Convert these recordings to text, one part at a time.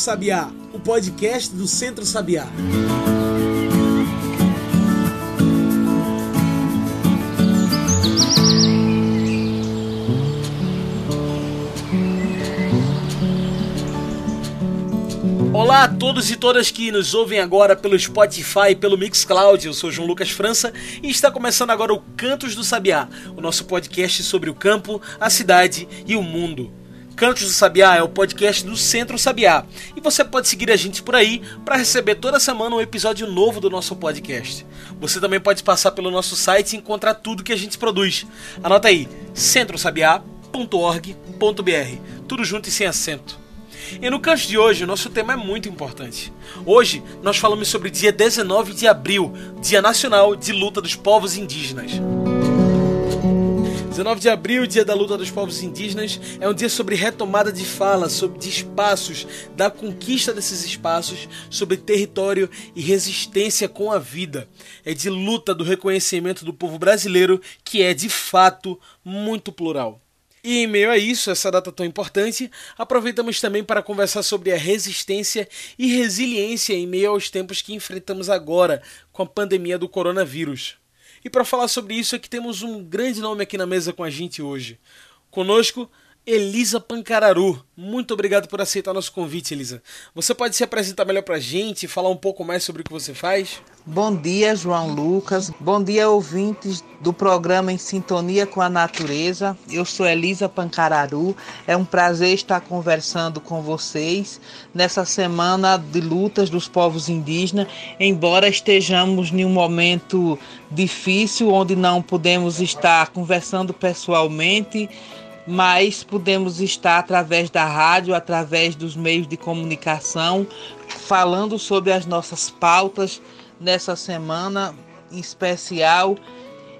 Sabiá, o podcast do Centro Sabiá. Olá a todos e todas que nos ouvem agora pelo Spotify e pelo Mixcloud. Eu sou João Lucas França e está começando agora o Cantos do Sabiá, o nosso podcast sobre o campo, a cidade e o mundo. Cantos do Sabiá é o podcast do Centro Sabiá e você pode seguir a gente por aí para receber toda semana um episódio novo do nosso podcast. Você também pode passar pelo nosso site e encontrar tudo que a gente produz. Anota aí: centrosabiá.org.br, tudo junto e sem acento. E no canto de hoje, o nosso tema é muito importante. Hoje, nós falamos sobre dia 19 de abril, Dia Nacional de Luta dos Povos Indígenas. 19 de abril, dia da luta dos povos indígenas, é um dia sobre retomada de fala, sobre de espaços, da conquista desses espaços, sobre território e resistência com a vida. É de luta do reconhecimento do povo brasileiro, que é de fato muito plural. E em meio a isso, essa data tão importante, aproveitamos também para conversar sobre a resistência e resiliência em meio aos tempos que enfrentamos agora com a pandemia do coronavírus. E para falar sobre isso é que temos um grande nome aqui na mesa com a gente hoje. Conosco, Elisa Pancararu. Muito obrigado por aceitar nosso convite, Elisa. Você pode se apresentar melhor para a gente e falar um pouco mais sobre o que você faz? Bom dia, João Lucas. Bom dia, ouvintes do programa Em Sintonia com a Natureza. Eu sou Elisa Pancararu. É um prazer estar conversando com vocês nessa semana de lutas dos povos indígenas, embora estejamos em um momento difícil onde não podemos estar conversando pessoalmente mas podemos estar através da rádio, através dos meios de comunicação, falando sobre as nossas pautas nessa semana em especial.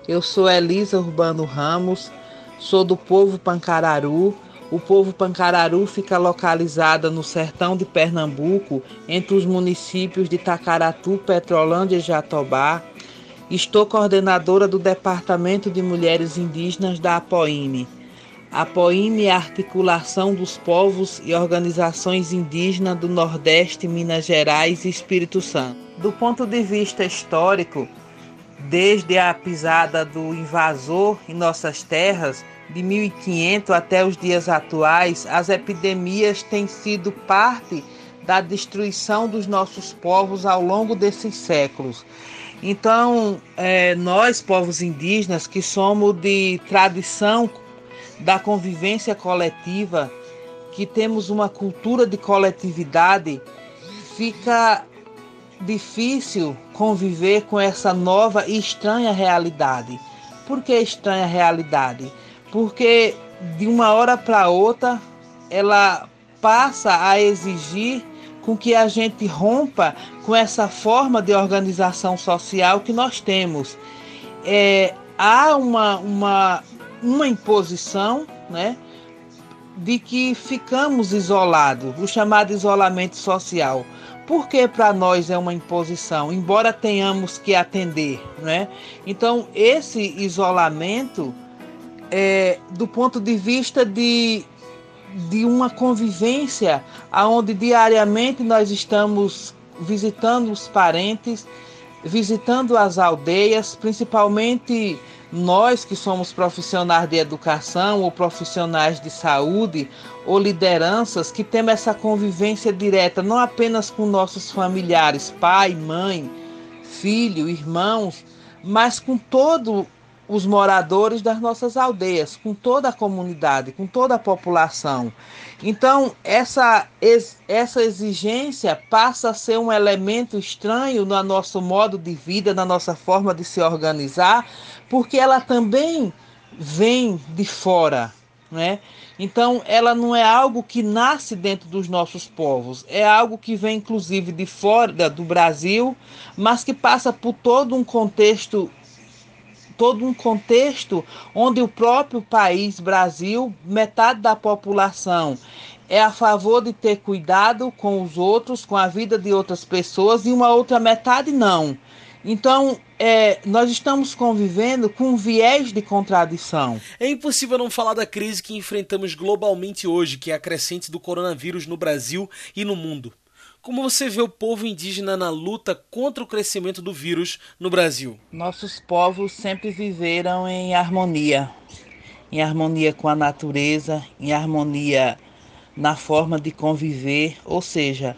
Eu sou Elisa Urbano Ramos, sou do povo Pancararu. O povo Pancararu fica localizada no sertão de Pernambuco, entre os municípios de Tacaratu, Petrolândia e Jatobá. Estou coordenadora do Departamento de Mulheres Indígenas da APOIME. A POIME é a articulação dos povos e organizações indígenas do Nordeste, Minas Gerais e Espírito Santo. Do ponto de vista histórico, desde a pisada do invasor em nossas terras, de 1500 até os dias atuais, as epidemias têm sido parte da destruição dos nossos povos ao longo desses séculos. Então, é, nós, povos indígenas, que somos de tradição da convivência coletiva, que temos uma cultura de coletividade, fica difícil conviver com essa nova e estranha realidade. Por que estranha realidade? Porque de uma hora para outra ela passa a exigir com que a gente rompa com essa forma de organização social que nós temos. É, há uma, uma uma imposição, né? De que ficamos isolados, o chamado isolamento social. Porque para nós é uma imposição, embora tenhamos que atender, né? Então, esse isolamento, é, do ponto de vista de, de uma convivência, onde diariamente nós estamos visitando os parentes, visitando as aldeias, principalmente nós que somos profissionais de educação ou profissionais de saúde ou lideranças que temos essa convivência direta não apenas com nossos familiares, pai, mãe, filho, irmãos, mas com todos os moradores das nossas aldeias, com toda a comunidade, com toda a população. Então, essa, essa exigência passa a ser um elemento estranho no nosso modo de vida, na nossa forma de se organizar, porque ela também vem de fora, né? Então, ela não é algo que nasce dentro dos nossos povos, é algo que vem inclusive de fora do Brasil, mas que passa por todo um contexto todo um contexto onde o próprio país Brasil, metade da população é a favor de ter cuidado com os outros, com a vida de outras pessoas e uma outra metade não. Então, é, nós estamos convivendo com um viés de contradição. É impossível não falar da crise que enfrentamos globalmente hoje, que é a crescente do coronavírus no Brasil e no mundo. Como você vê o povo indígena na luta contra o crescimento do vírus no Brasil? Nossos povos sempre viveram em harmonia, em harmonia com a natureza, em harmonia na forma de conviver, ou seja,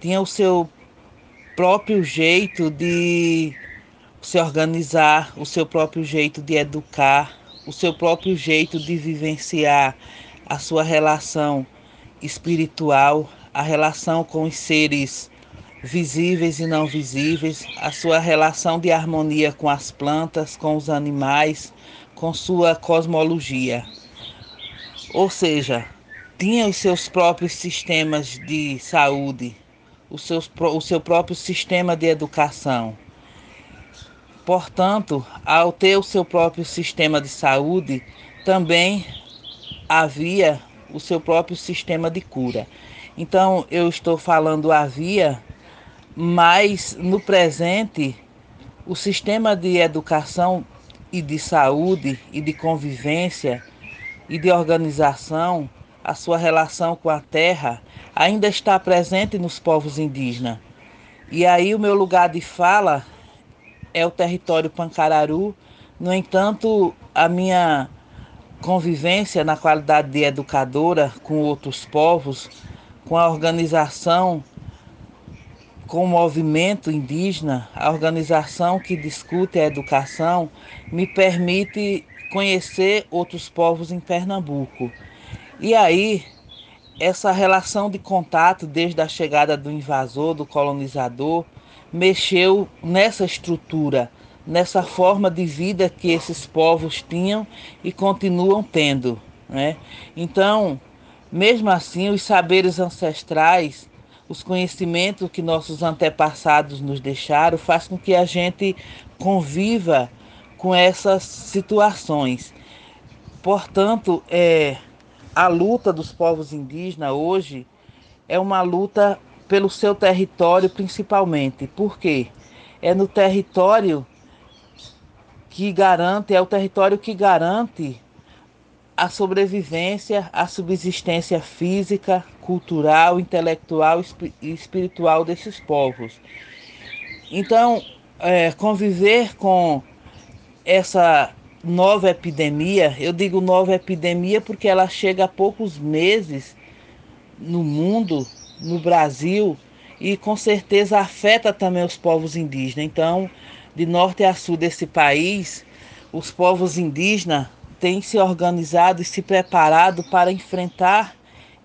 tinha o seu próprio jeito de se organizar, o seu próprio jeito de educar, o seu próprio jeito de vivenciar a sua relação espiritual, a relação com os seres visíveis e não visíveis, a sua relação de harmonia com as plantas, com os animais, com sua cosmologia. Ou seja, tinha os seus próprios sistemas de saúde, o, seus, o seu próprio sistema de educação Portanto, ao ter o seu próprio sistema de saúde, também havia o seu próprio sistema de cura. Então, eu estou falando havia, mas no presente, o sistema de educação e de saúde e de convivência e de organização, a sua relação com a terra, ainda está presente nos povos indígenas. E aí, o meu lugar de fala é o território Pancararu. No entanto, a minha convivência na qualidade de educadora com outros povos, com a organização, com o movimento indígena, a organização que discute a educação, me permite conhecer outros povos em Pernambuco. E aí, essa relação de contato desde a chegada do invasor, do colonizador, mexeu nessa estrutura, nessa forma de vida que esses povos tinham e continuam tendo. Né? Então, mesmo assim, os saberes ancestrais, os conhecimentos que nossos antepassados nos deixaram, faz com que a gente conviva com essas situações. Portanto, é, a luta dos povos indígenas hoje é uma luta pelo seu território principalmente. Por quê? É no território que garante, é o território que garante a sobrevivência, a subsistência física, cultural, intelectual e espiritual desses povos. Então, é, conviver com essa nova epidemia, eu digo nova epidemia porque ela chega há poucos meses no mundo no Brasil e com certeza afeta também os povos indígenas. Então, de norte a sul desse país, os povos indígenas têm se organizado e se preparado para enfrentar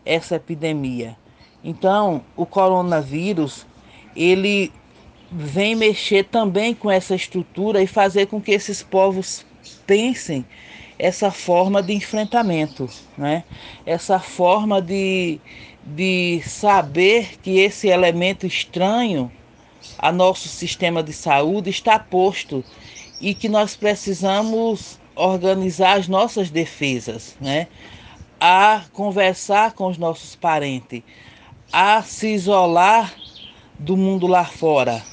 essa epidemia. Então, o coronavírus, ele vem mexer também com essa estrutura e fazer com que esses povos pensem essa forma de enfrentamento, né? essa forma de, de saber que esse elemento estranho a nosso sistema de saúde está posto e que nós precisamos organizar as nossas defesas, né? A conversar com os nossos parentes, a se isolar do mundo lá fora.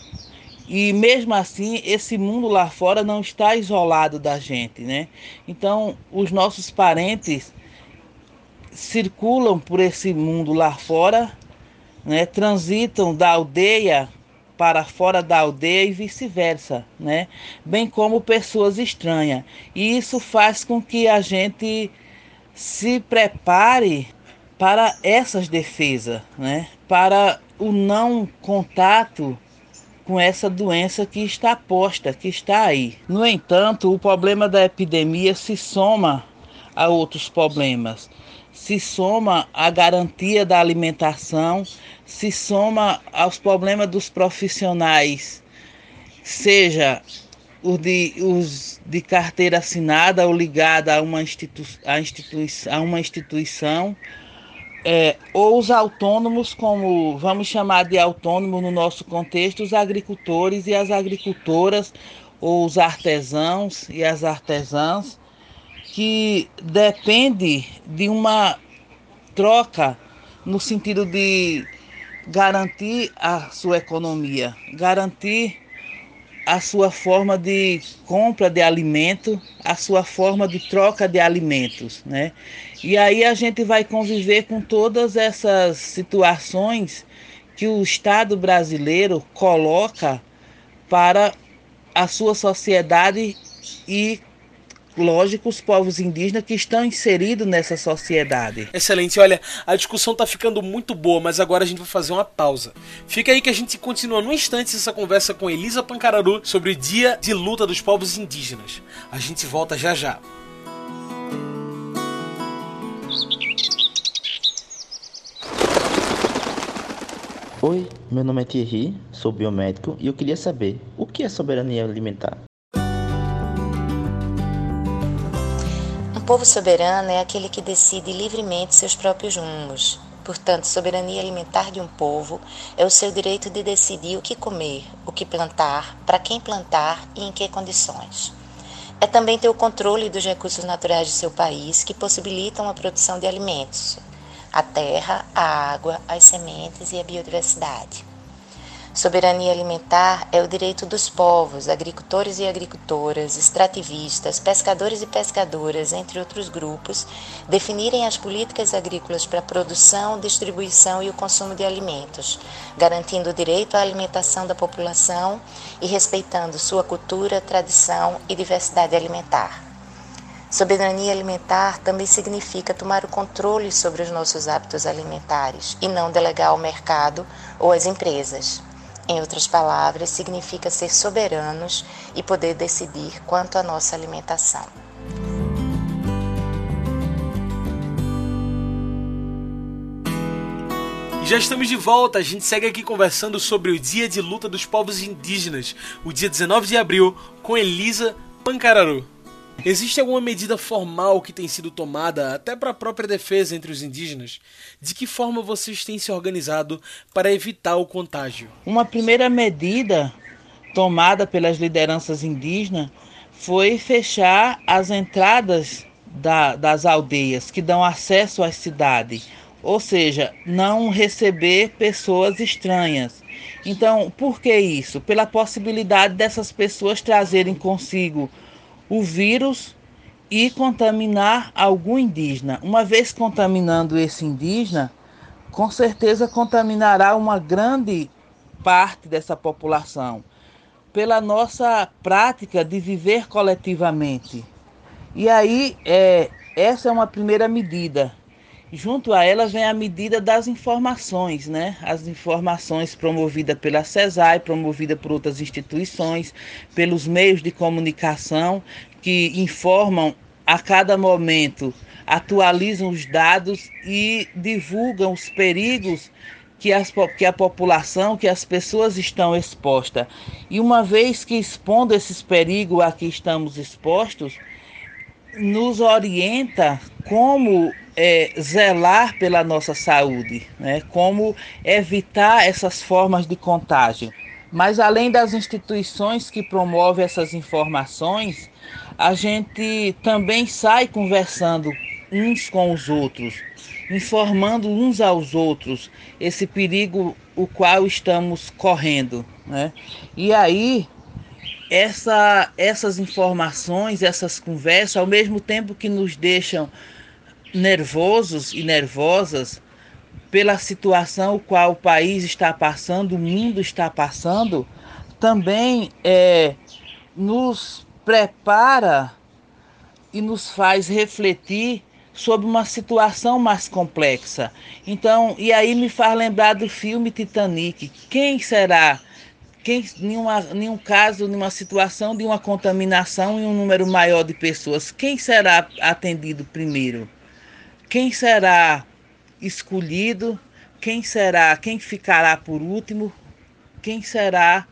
E mesmo assim, esse mundo lá fora não está isolado da gente, né? Então, os nossos parentes circulam por esse mundo lá fora, né, transitam da aldeia para fora da aldeia e vice-versa, né? Bem como pessoas estranhas. E isso faz com que a gente se prepare para essas defesas, né? Para o não contato com essa doença que está posta, que está aí. No entanto, o problema da epidemia se soma a outros problemas se soma à garantia da alimentação, se soma aos problemas dos profissionais, seja os de, os de carteira assinada ou ligada a uma, institu a institui a uma instituição, é, ou os autônomos, como vamos chamar de autônomo no nosso contexto, os agricultores e as agricultoras, ou os artesãos e as artesãs, que depende de uma troca no sentido de garantir a sua economia, garantir a sua forma de compra de alimento, a sua forma de troca de alimentos, né? E aí a gente vai conviver com todas essas situações que o Estado brasileiro coloca para a sua sociedade e lógico, os povos indígenas que estão inseridos nessa sociedade. Excelente. Olha, a discussão está ficando muito boa, mas agora a gente vai fazer uma pausa. Fica aí que a gente continua no instante essa conversa com Elisa Pancararu sobre o Dia de Luta dos Povos Indígenas. A gente volta já já. Oi, meu nome é Thierry, sou biomédico e eu queria saber o que é soberania alimentar. Povo soberano é aquele que decide livremente seus próprios rumos. Portanto, soberania alimentar de um povo é o seu direito de decidir o que comer, o que plantar, para quem plantar e em que condições. É também ter o controle dos recursos naturais de seu país que possibilitam a produção de alimentos, a terra, a água, as sementes e a biodiversidade. Soberania alimentar é o direito dos povos, agricultores e agricultoras, extrativistas, pescadores e pescadoras, entre outros grupos, definirem as políticas agrícolas para a produção, distribuição e o consumo de alimentos, garantindo o direito à alimentação da população e respeitando sua cultura, tradição e diversidade alimentar. Soberania alimentar também significa tomar o controle sobre os nossos hábitos alimentares e não delegar ao mercado ou às empresas. Em outras palavras, significa ser soberanos e poder decidir quanto à nossa alimentação. Já estamos de volta, a gente segue aqui conversando sobre o Dia de Luta dos Povos Indígenas, o dia 19 de abril, com Elisa Pancararu. Existe alguma medida formal que tem sido tomada, até para a própria defesa entre os indígenas? De que forma vocês têm se organizado para evitar o contágio? Uma primeira medida tomada pelas lideranças indígenas foi fechar as entradas da, das aldeias que dão acesso às cidades, ou seja, não receber pessoas estranhas. Então, por que isso? Pela possibilidade dessas pessoas trazerem consigo o vírus e contaminar algum indígena. Uma vez contaminando esse indígena, com certeza contaminará uma grande parte dessa população, pela nossa prática de viver coletivamente. E aí, é, essa é uma primeira medida. Junto a ela vem a medida das informações, né? As informações promovidas pela CESAI, promovida por outras instituições, pelos meios de comunicação que informam a cada momento, atualizam os dados e divulgam os perigos que, as, que a população, que as pessoas estão expostas. E uma vez que expondo esses perigos a que estamos expostos, nos orienta como é, zelar pela nossa saúde, né? como evitar essas formas de contágio. Mas além das instituições que promovem essas informações, a gente também sai conversando uns com os outros, informando uns aos outros esse perigo o qual estamos correndo, né? E aí essa, essas informações, essas conversas, ao mesmo tempo que nos deixam nervosos e nervosas pela situação qual o país está passando, o mundo está passando, também é, nos prepara e nos faz refletir sobre uma situação mais complexa. Então, e aí me faz lembrar do filme Titanic. Quem será quem, nenhuma, nenhum caso, nenhuma situação de uma contaminação em um número maior de pessoas, quem será atendido primeiro? Quem será escolhido? Quem será? Quem ficará por último? Quem será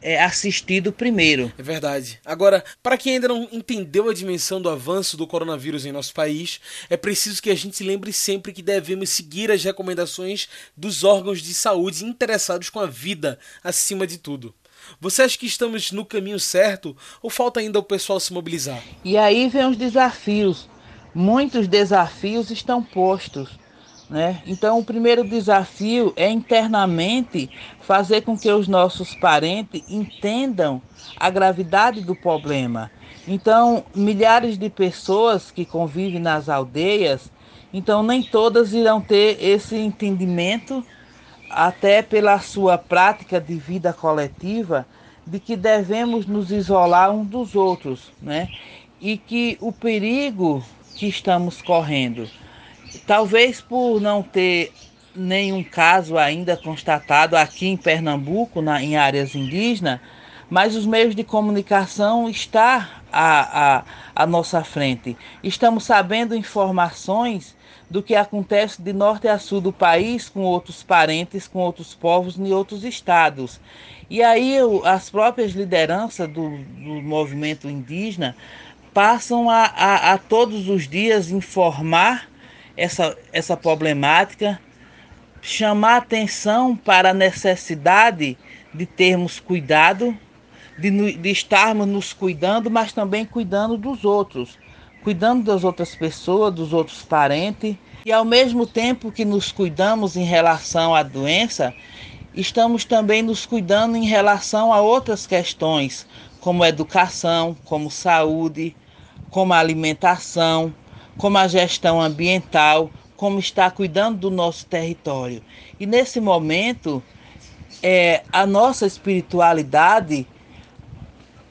é, assistido primeiro. É verdade. Agora, para quem ainda não entendeu a dimensão do avanço do coronavírus em nosso país, é preciso que a gente lembre sempre que devemos seguir as recomendações dos órgãos de saúde interessados com a vida acima de tudo. Você acha que estamos no caminho certo ou falta ainda o pessoal se mobilizar? E aí vem os desafios. Muitos desafios estão postos. Né? Então, o primeiro desafio é internamente fazer com que os nossos parentes entendam a gravidade do problema. Então, milhares de pessoas que convivem nas aldeias, então nem todas irão ter esse entendimento, até pela sua prática de vida coletiva, de que devemos nos isolar uns dos outros, né? E que o perigo que estamos correndo Talvez por não ter nenhum caso ainda constatado aqui em Pernambuco, na, em áreas indígenas, mas os meios de comunicação estão à, à, à nossa frente. Estamos sabendo informações do que acontece de norte a sul do país com outros parentes, com outros povos em outros estados. E aí as próprias lideranças do, do movimento indígena passam a, a, a todos os dias informar essa, essa problemática, chamar atenção para a necessidade de termos cuidado, de, de estarmos nos cuidando, mas também cuidando dos outros, cuidando das outras pessoas, dos outros parentes, e ao mesmo tempo que nos cuidamos em relação à doença, estamos também nos cuidando em relação a outras questões, como educação, como saúde, como alimentação, como a gestão ambiental, como está cuidando do nosso território. E nesse momento, é, a nossa espiritualidade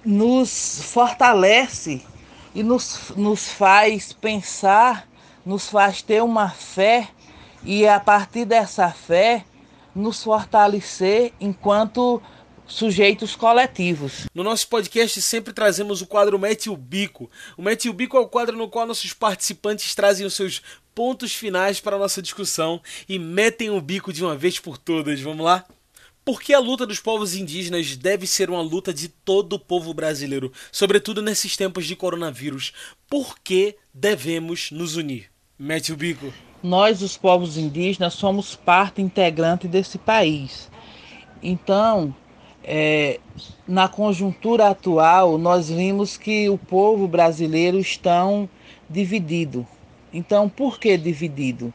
nos fortalece e nos, nos faz pensar, nos faz ter uma fé e a partir dessa fé nos fortalecer enquanto sujeitos coletivos. No nosso podcast sempre trazemos o quadro Mete o Bico. O Mete o Bico é o quadro no qual nossos participantes trazem os seus pontos finais para a nossa discussão e metem o bico de uma vez por todas. Vamos lá? Por que a luta dos povos indígenas deve ser uma luta de todo o povo brasileiro, sobretudo nesses tempos de coronavírus? Por que devemos nos unir? Mete o bico. Nós, os povos indígenas, somos parte integrante desse país. Então, é, na conjuntura atual, nós vimos que o povo brasileiro está dividido. Então, por que dividido?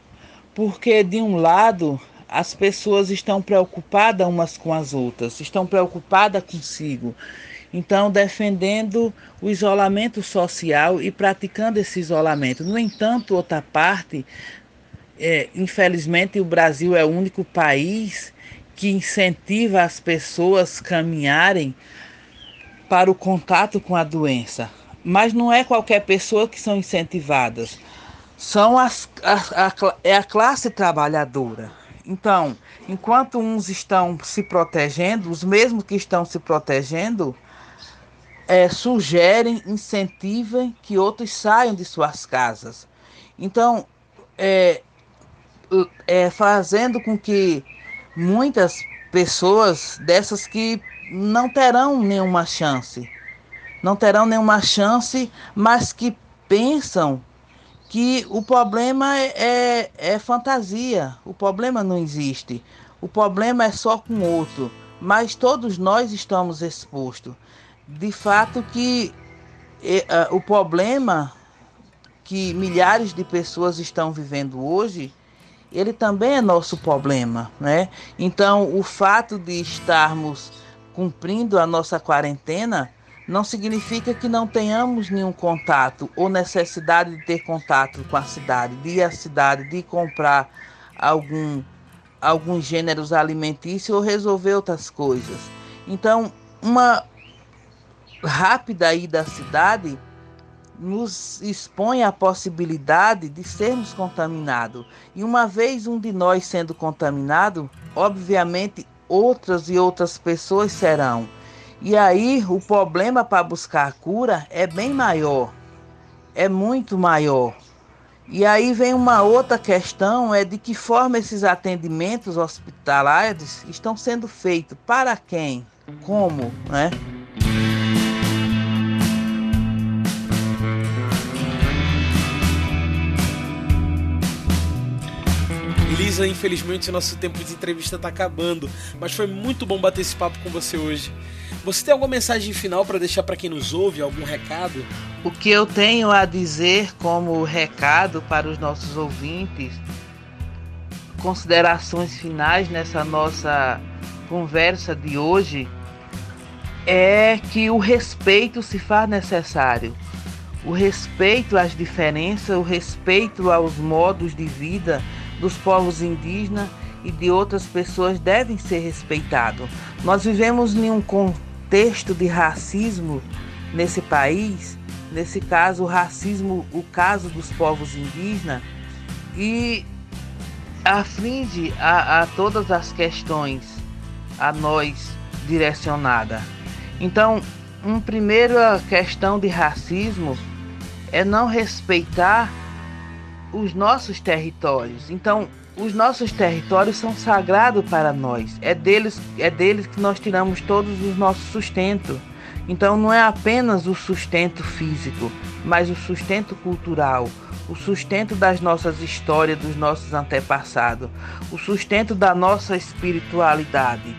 Porque, de um lado, as pessoas estão preocupadas umas com as outras, estão preocupadas consigo. Então, defendendo o isolamento social e praticando esse isolamento. No entanto, outra parte, é, infelizmente, o Brasil é o único país que incentiva as pessoas a caminharem para o contato com a doença. Mas não é qualquer pessoa que são incentivadas. São as, a, a, é a classe trabalhadora. Então, enquanto uns estão se protegendo, os mesmos que estão se protegendo é, sugerem, incentivam que outros saiam de suas casas. Então, é, é, fazendo com que muitas pessoas dessas que não terão nenhuma chance. Não terão nenhuma chance, mas que pensam que o problema é, é, é fantasia, o problema não existe, o problema é só com outro, mas todos nós estamos expostos. De fato que uh, o problema que milhares de pessoas estão vivendo hoje ele também é nosso problema, né? Então, o fato de estarmos cumprindo a nossa quarentena não significa que não tenhamos nenhum contato ou necessidade de ter contato com a cidade, de ir à cidade, de comprar algum alguns gêneros alimentícios ou resolver outras coisas. Então, uma rápida ida à cidade nos expõe à possibilidade de sermos contaminados. E uma vez um de nós sendo contaminado, obviamente outras e outras pessoas serão. E aí o problema para buscar a cura é bem maior, é muito maior. E aí vem uma outra questão, é de que forma esses atendimentos hospitalares estão sendo feitos, para quem, como, né? Elisa, infelizmente nosso tempo de entrevista está acabando, mas foi muito bom bater esse papo com você hoje. Você tem alguma mensagem final para deixar para quem nos ouve, algum recado? O que eu tenho a dizer como recado para os nossos ouvintes considerações finais nessa nossa conversa de hoje é que o respeito se faz necessário. O respeito às diferenças, o respeito aos modos de vida dos povos indígenas e de outras pessoas devem ser respeitados. Nós vivemos em um contexto de racismo nesse país, nesse caso o racismo, o caso dos povos indígenas, e aflige a, a todas as questões a nós direcionada. Então, uma primeira questão de racismo é não respeitar os nossos territórios. Então, os nossos territórios são sagrados para nós. É deles, é deles que nós tiramos todos os nossos sustento. Então não é apenas o sustento físico, mas o sustento cultural, o sustento das nossas histórias, dos nossos antepassados, o sustento da nossa espiritualidade.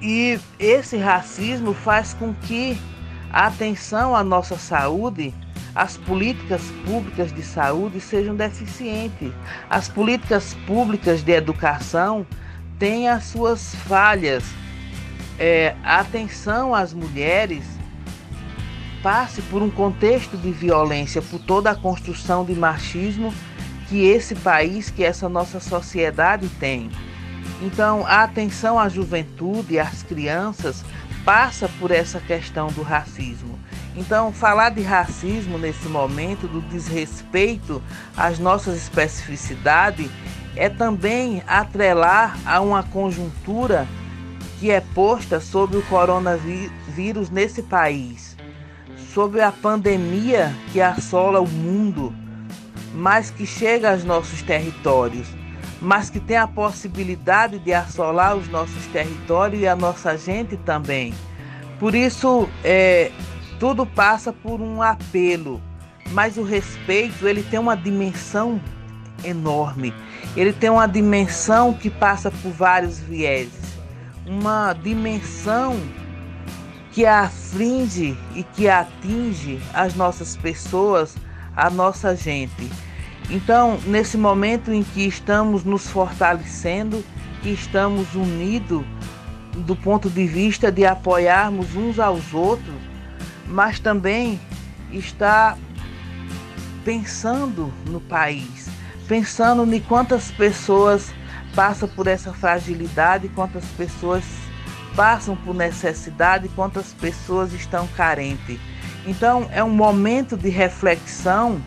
E esse racismo faz com que a atenção à nossa saúde, as políticas públicas de saúde sejam deficientes. As políticas públicas de educação têm as suas falhas. É, atenção às mulheres passe por um contexto de violência, por toda a construção de machismo que esse país, que essa nossa sociedade tem. Então, a atenção à juventude às crianças passa por essa questão do racismo. Então, falar de racismo nesse momento, do desrespeito às nossas especificidades, é também atrelar a uma conjuntura que é posta sobre o coronavírus nesse país, sobre a pandemia que assola o mundo, mas que chega aos nossos territórios mas que tem a possibilidade de assolar os nossos territórios e a nossa gente também. Por isso, é, tudo passa por um apelo, mas o respeito ele tem uma dimensão enorme. Ele tem uma dimensão que passa por vários vieses, uma dimensão que aflige e que atinge as nossas pessoas, a nossa gente. Então, nesse momento em que estamos nos fortalecendo, que estamos unidos do ponto de vista de apoiarmos uns aos outros, mas também está pensando no país, pensando em quantas pessoas passam por essa fragilidade, quantas pessoas passam por necessidade, quantas pessoas estão carentes. Então, é um momento de reflexão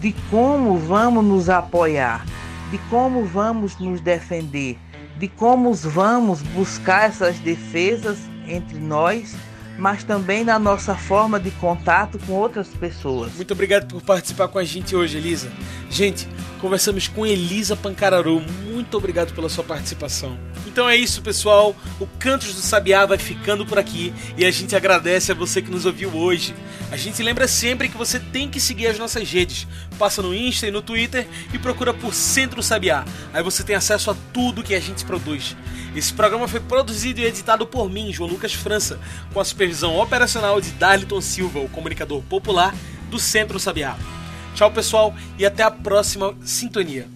de como vamos nos apoiar, de como vamos nos defender, de como vamos buscar essas defesas entre nós, mas também na nossa forma de contato com outras pessoas. Muito obrigado por participar com a gente hoje, Elisa. Gente, conversamos com Elisa Pancararu. Muito obrigado pela sua participação. Então é isso, pessoal. O Cantos do Sabiá vai ficando por aqui e a gente agradece a você que nos ouviu hoje. A gente lembra sempre que você tem que seguir as nossas redes. Passa no Insta e no Twitter e procura por Centro Sabiá. Aí você tem acesso a tudo que a gente produz. Esse programa foi produzido e editado por mim, João Lucas França, com a supervisão operacional de Darliton Silva, o comunicador popular do Centro Sabiá. Tchau, pessoal, e até a próxima sintonia.